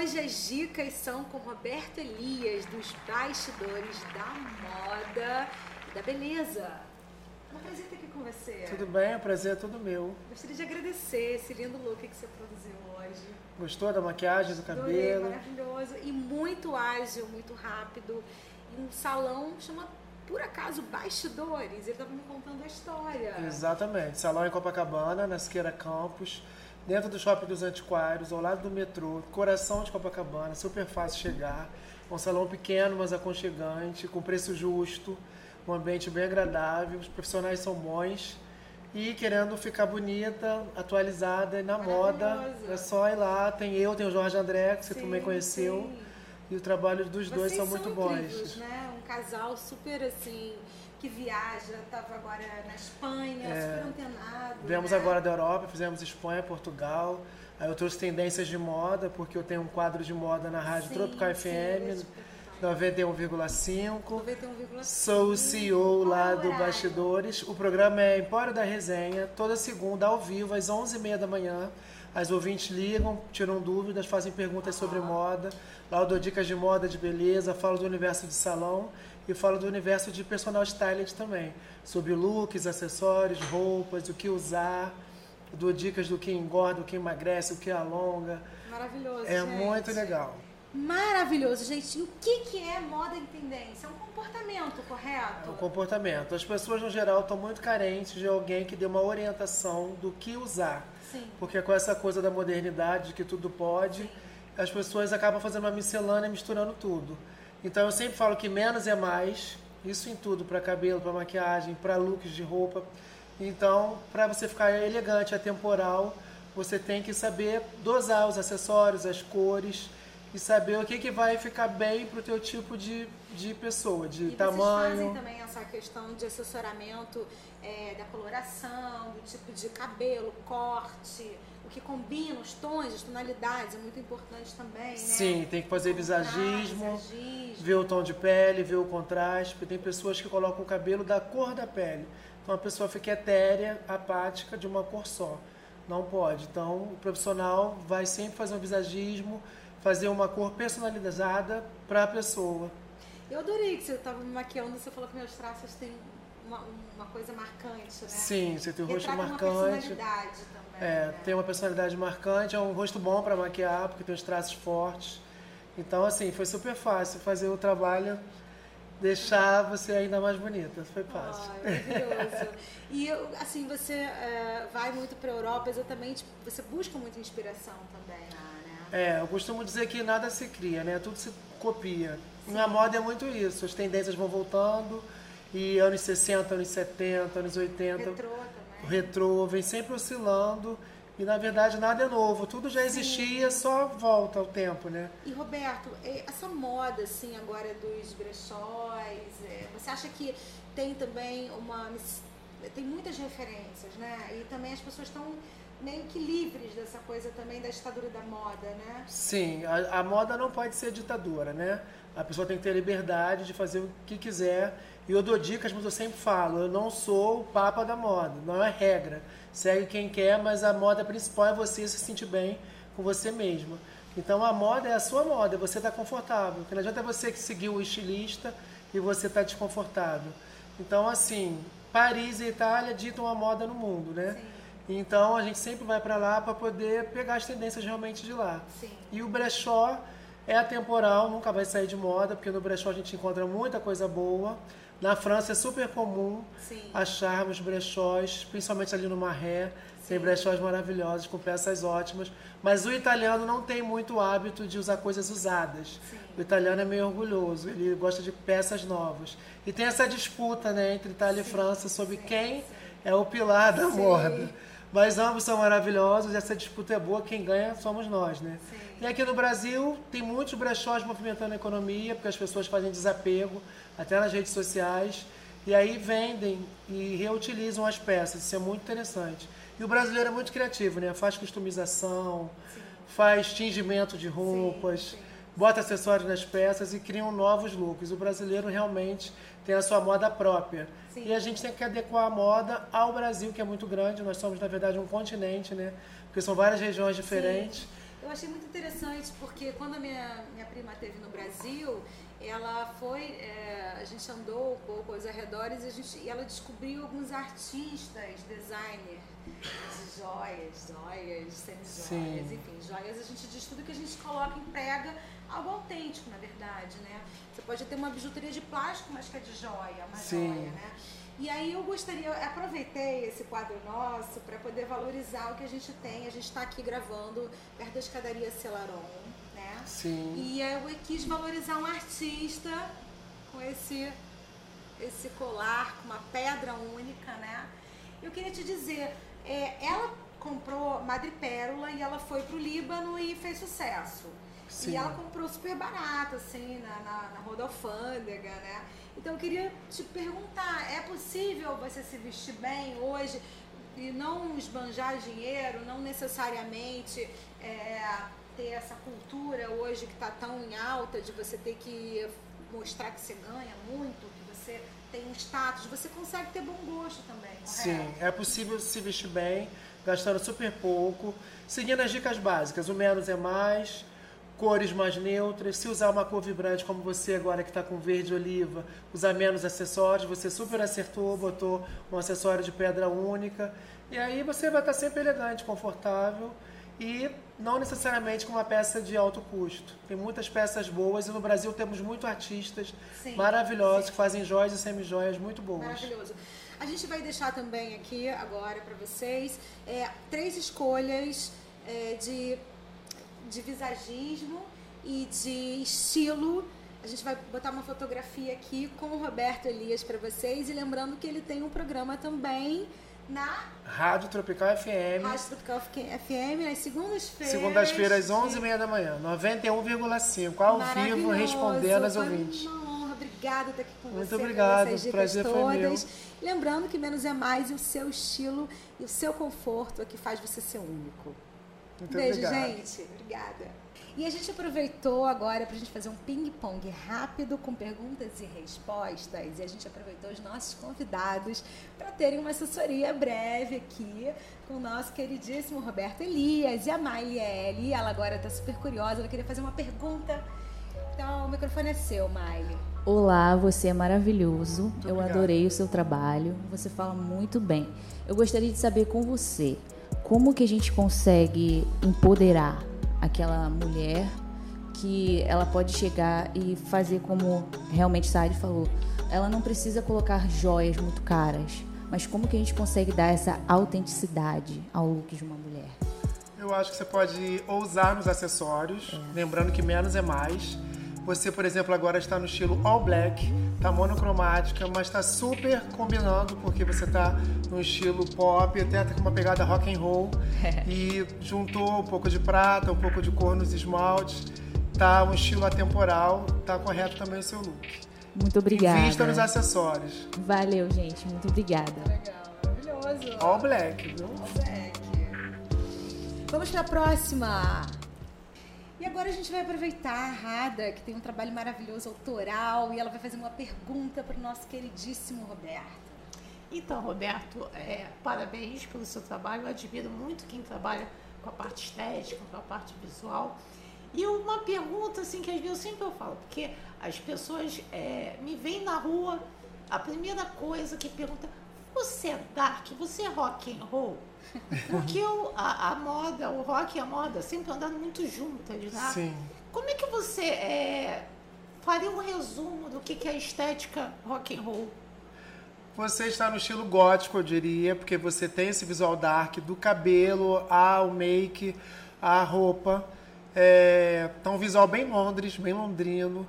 hoje as dicas são com Roberto Elias, dos bastidores da moda e da beleza. É um prazer estar aqui com você. Tudo bem, o prazer é todo meu. Gostaria de agradecer esse lindo look que você produziu hoje. Gostou da maquiagem, do Adorei, cabelo? maravilhoso e muito ágil, muito rápido. E um salão chama por acaso Bastidores. Ele estava me contando a história. Exatamente. Salão em Copacabana, na Siqueira Campos, dentro do Shopping dos Antiquários, ao lado do metrô, coração de Copacabana, super fácil chegar. Um salão pequeno, mas aconchegante, com preço justo, um ambiente bem agradável, os profissionais são bons. E querendo ficar bonita, atualizada e na moda, é só ir lá. Tem eu, tem o Jorge André, que você Sim, também conheceu. sim. E o trabalho dos dois Vocês são muito incríveis, bons. né? Um casal super assim, que viaja, estava agora na Espanha, super antenado. Viemos né? agora da Europa, fizemos Espanha, Portugal. Aí eu trouxe tendências de moda, porque eu tenho um quadro de moda na Rádio Sim, Tropical sim, FM te perguntar. 91,5. 91,5. Sou o CEO lá do. Bastidores. O programa é Empório da Resenha, toda segunda ao vivo, às 11h30 da manhã. As ouvintes ligam, tiram dúvidas, fazem perguntas sobre moda. Lá eu dou dicas de moda, de beleza, falo do universo de salão e falo do universo de personal stylist também. Sobre looks, acessórios, roupas, o que usar. Dou dicas do que engorda, o que emagrece, o que alonga. Maravilhoso. É gente. muito legal. Maravilhoso, gente. O que, que é moda em tendência? É um comportamento, correto? É o comportamento. As pessoas, no geral, estão muito carentes de alguém que dê uma orientação do que usar. Sim. Porque com essa coisa da modernidade, de que tudo pode, as pessoas acabam fazendo uma miscelânea misturando tudo. Então eu sempre falo que menos é mais, isso em tudo, para cabelo, para maquiagem, para looks de roupa. Então, para você ficar elegante, atemporal, você tem que saber dosar os acessórios, as cores e saber o que, que vai ficar bem pro teu tipo de, de pessoa, de E tamanho. vocês fazem também essa questão de assessoramento é, da coloração, do tipo de cabelo, corte, o que combina, os tons, as tonalidades, é muito importante também, né? Sim, tem que fazer visagismo, visagismo. ver o tom de pele, ver o contraste, porque tem pessoas que colocam o cabelo da cor da pele. Então a pessoa fica etérea, apática, de uma cor só. Não pode. Então o profissional vai sempre fazer um visagismo, fazer uma cor personalizada para a pessoa. Eu adorei que você estava me maquiando, você falou que meus traços têm uma, uma coisa marcante, né? Sim, você tem o rosto Retrata marcante. uma personalidade também. É, né? tem uma personalidade marcante, é um rosto bom para maquiar, porque tem os traços fortes. Então, assim, foi super fácil fazer o trabalho, deixar você ainda mais bonita. Foi fácil. Ai, maravilhoso. E assim, você é, vai muito para a Europa exatamente, você busca muita inspiração também né? É, eu costumo dizer que nada se cria, né? Tudo se copia. Na moda é muito isso, as tendências vão voltando, e anos 60, anos 70, anos 80, Retrô o também. retrô vem sempre oscilando, e na verdade nada é novo, tudo já existia, só volta ao tempo, né? E Roberto, essa moda assim agora dos brechóis, eh, você acha que tem também uma tem muitas referências, né? E também as pessoas estão meio que livres dessa coisa também da ditadura da moda, né? Sim, a, a moda não pode ser ditadura, né? A pessoa tem que ter liberdade de fazer o que quiser. E eu dou dicas, mas eu sempre falo, eu não sou o papa da moda, não é regra. Segue quem quer, mas a moda principal é você se sentir bem com você mesma. Então a moda é a sua moda, você está confortável. Porque não adianta você que seguir o estilista e você está desconfortável. Então, assim, Paris e Itália ditam a moda no mundo, né? Então a gente sempre vai para lá para poder pegar as tendências realmente de lá. Sim. E o brechó é atemporal, nunca vai sair de moda, porque no brechó a gente encontra muita coisa boa. Na França é super comum Sim. acharmos brechós, principalmente ali no Marré. Tem Sim. brechós maravilhosos, com peças ótimas. Mas o italiano não tem muito hábito de usar coisas usadas. Sim. O italiano é meio orgulhoso, ele gosta de peças novas. E tem essa disputa né, entre Itália e França sobre quem é o pilar da Sim. moda. Mas ambos são maravilhosos, essa disputa é boa, quem ganha somos nós, né? Sim. E aqui no Brasil tem muitos brechós movimentando a economia, porque as pessoas fazem desapego, até nas redes sociais, e aí vendem e reutilizam as peças, isso é muito interessante. E o brasileiro é muito criativo, né? Faz customização, faz tingimento de roupas, sim. Bota acessórios nas peças e criam novos looks. O brasileiro realmente tem a sua moda própria. Sim. E a gente tem que adequar a moda ao Brasil, que é muito grande. Nós somos, na verdade, um continente, né? Porque são várias regiões diferentes. Eu achei muito interessante porque quando a minha, minha prima esteve no Brasil, ela foi, é, a gente andou um pouco aos arredores e, a gente, e ela descobriu alguns artistas, designers de joias, joias, semi-joias, enfim, joias a gente diz tudo que a gente coloca, emprega algo autêntico, na verdade, né? Você pode ter uma bijuteria de plástico, mas que é de joia, uma Sim. joia, né? E aí eu gostaria, aproveitei esse quadro nosso para poder valorizar o que a gente tem. A gente está aqui gravando perto da escadaria Celaron? Sim. E eu quis valorizar um artista com esse esse colar, com uma pedra única, né? Eu queria te dizer, é, ela comprou madrepérola e ela foi para o Líbano e fez sucesso. Sim. E ela comprou super barato, assim, na, na, na roda alfândega, né? Então eu queria te perguntar, é possível você se vestir bem hoje e não esbanjar dinheiro, não necessariamente é, ter essa cultura hoje que está tão em alta de você ter que mostrar que você ganha muito, que você tem um status, você consegue ter bom gosto também. Correto? Sim, é possível se vestir bem, gastando super pouco, seguindo as dicas básicas. O menos é mais, cores mais neutras. Se usar uma cor vibrante como você agora que está com verde oliva, usar menos acessórios. Você super acertou, botou um acessório de pedra única. E aí você vai estar tá sempre elegante, confortável e não necessariamente com uma peça de alto custo. Tem muitas peças boas e no Brasil temos muitos artistas sim, maravilhosos sim. que fazem joias e semi-joias muito boas. Maravilhoso. A gente vai deixar também aqui agora para vocês é, três escolhas é, de de visagismo e de estilo. A gente vai botar uma fotografia aqui com o Roberto Elias para vocês e lembrando que ele tem um programa também na Rádio Tropical FM. Rádio Tropical FM, nas segundas-feiras. Segundas-feiras, 11h30 da manhã, 91,5, ao vivo, respondendo às ouvintes. Uma honra, obrigada por estar aqui com Muito você. Muito obrigado, o prazer todas. foi meu. Lembrando que menos é mais e o seu estilo e o seu conforto é que faz você ser único. Muito Beijo, obrigado. gente. Obrigada. E a gente aproveitou agora para a gente fazer um ping-pong rápido com perguntas e respostas. E a gente aproveitou os nossos convidados para terem uma assessoria breve aqui com o nosso queridíssimo Roberto Elias e a Maile Ela agora está super curiosa, ela queria fazer uma pergunta. Então, o microfone é seu, Maile. Olá, você é maravilhoso. Muito Eu obrigado. adorei o seu trabalho. Você fala muito bem. Eu gostaria de saber com você como que a gente consegue empoderar aquela mulher que ela pode chegar e fazer como realmente Sade falou. Ela não precisa colocar joias muito caras, mas como que a gente consegue dar essa autenticidade ao look de uma mulher? Eu acho que você pode ousar nos acessórios, é. lembrando que menos é mais. Você, por exemplo, agora está no estilo all black, tá monocromática, mas está super combinando porque você está no estilo pop, até com uma pegada rock and roll e juntou um pouco de prata, um pouco de cor nos esmaltes. Tá um estilo atemporal, tá correto também o seu look. Muito obrigada. Invista nos acessórios. Valeu, gente. Muito obrigada. Legal, maravilhoso. All black, viu? All black. Vamos para a próxima. E agora a gente vai aproveitar a Rada, que tem um trabalho maravilhoso autoral, e ela vai fazer uma pergunta para o nosso queridíssimo Roberto. Então, Roberto, é, parabéns pelo seu trabalho. Eu admiro muito quem trabalha com a parte estética, com a parte visual. E uma pergunta assim que às vezes eu sempre falo, porque as pessoas é, me veem na rua, a primeira coisa que pergunta, você é dark, você é rock and roll? Porque a, a, moda, o rock e a moda sempre andaram muito juntas, né? Sim. Como é que você é, faria um resumo do que, que é a estética rock and roll? Você está no estilo gótico, eu diria, porque você tem esse visual dark do cabelo ao make, à roupa. É, tá um visual bem Londres, bem londrino.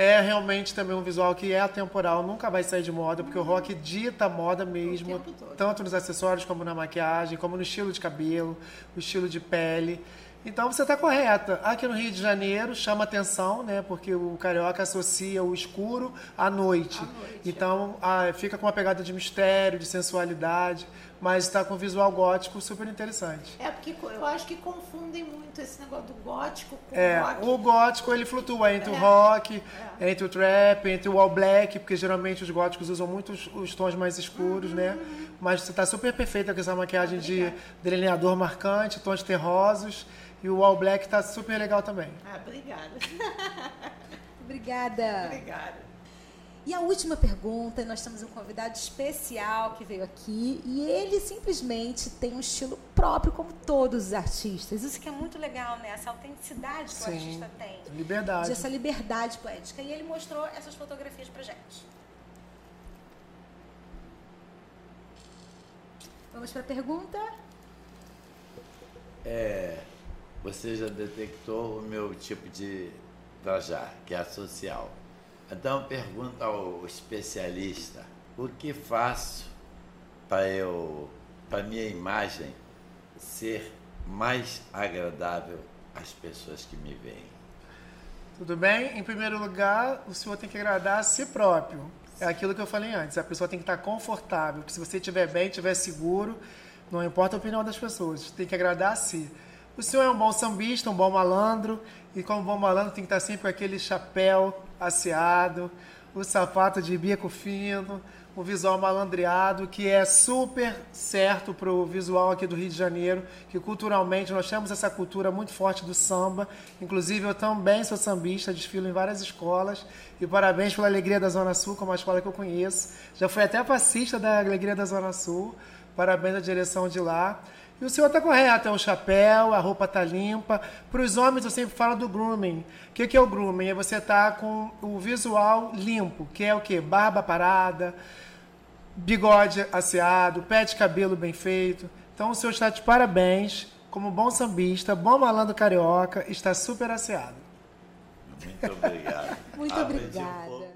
É realmente também um visual que é atemporal, nunca vai sair de moda, porque o rock dita a moda mesmo, tanto nos acessórios como na maquiagem, como no estilo de cabelo, o estilo de pele. Então você está correta. Aqui no Rio de Janeiro chama atenção, né? Porque o carioca associa o escuro à noite. À noite então é. fica com uma pegada de mistério, de sensualidade. Mas está com visual gótico super interessante. É porque eu acho que confundem muito esse negócio do gótico com é, o rock. O gótico ele flutua entre É. o rock, É. entre o trap, entre o all black, porque geralmente os góticos usam muito os, os tons mais escuros, né? Uhum. Mas você está super perfeita com essa maquiagem de Obrigada. delineador marcante, tons terrosos. E o all black está super legal também. Ah, obrigada. Obrigada. obrigada. E a última pergunta, nós temos um convidado especial que veio aqui e ele simplesmente tem um estilo próprio como todos os artistas. Isso que é muito legal, né? Essa autenticidade que o Sim. artista tem. Liberdade. Essa liberdade poética. E ele mostrou essas fotografias pra gente. Vamos pra pergunta? É, você já detectou o meu tipo de trajar, que é a social. Então pergunta ao especialista, o que faço para eu, para minha imagem ser mais agradável às pessoas que me veem? Tudo bem? Em primeiro lugar, o senhor tem que agradar a si próprio. É aquilo que eu falei antes. A pessoa tem que estar confortável. Se você estiver bem, estiver seguro, não importa a opinião das pessoas. Tem que agradar a si. O senhor é um bom sambista, um bom malandro. E como bom malandro, tem que estar sempre com aquele chapéu aseado, o sapato de bico fino, o visual malandreado, que é super certo para o visual aqui do Rio de Janeiro, que culturalmente nós temos essa cultura muito forte do samba. Inclusive, eu também sou sambista, desfilo em várias escolas. E parabéns pela Alegria da Zona Sul, que é uma escola que eu conheço. Já fui até passista da Alegria da Zona Sul. Parabéns à direção de lá. E o senhor está correto, é o chapéu, a roupa está limpa. Para os homens, eu sempre falo do grooming. O que, que é o grooming? É você estar com o visual limpo, que é o quê? Barba parada, bigode asseado, pé de cabelo bem feito. Então, o senhor está de parabéns, como bom sambista, bom malandro carioca, está super asseado. Muito obrigado. Muito obrigada.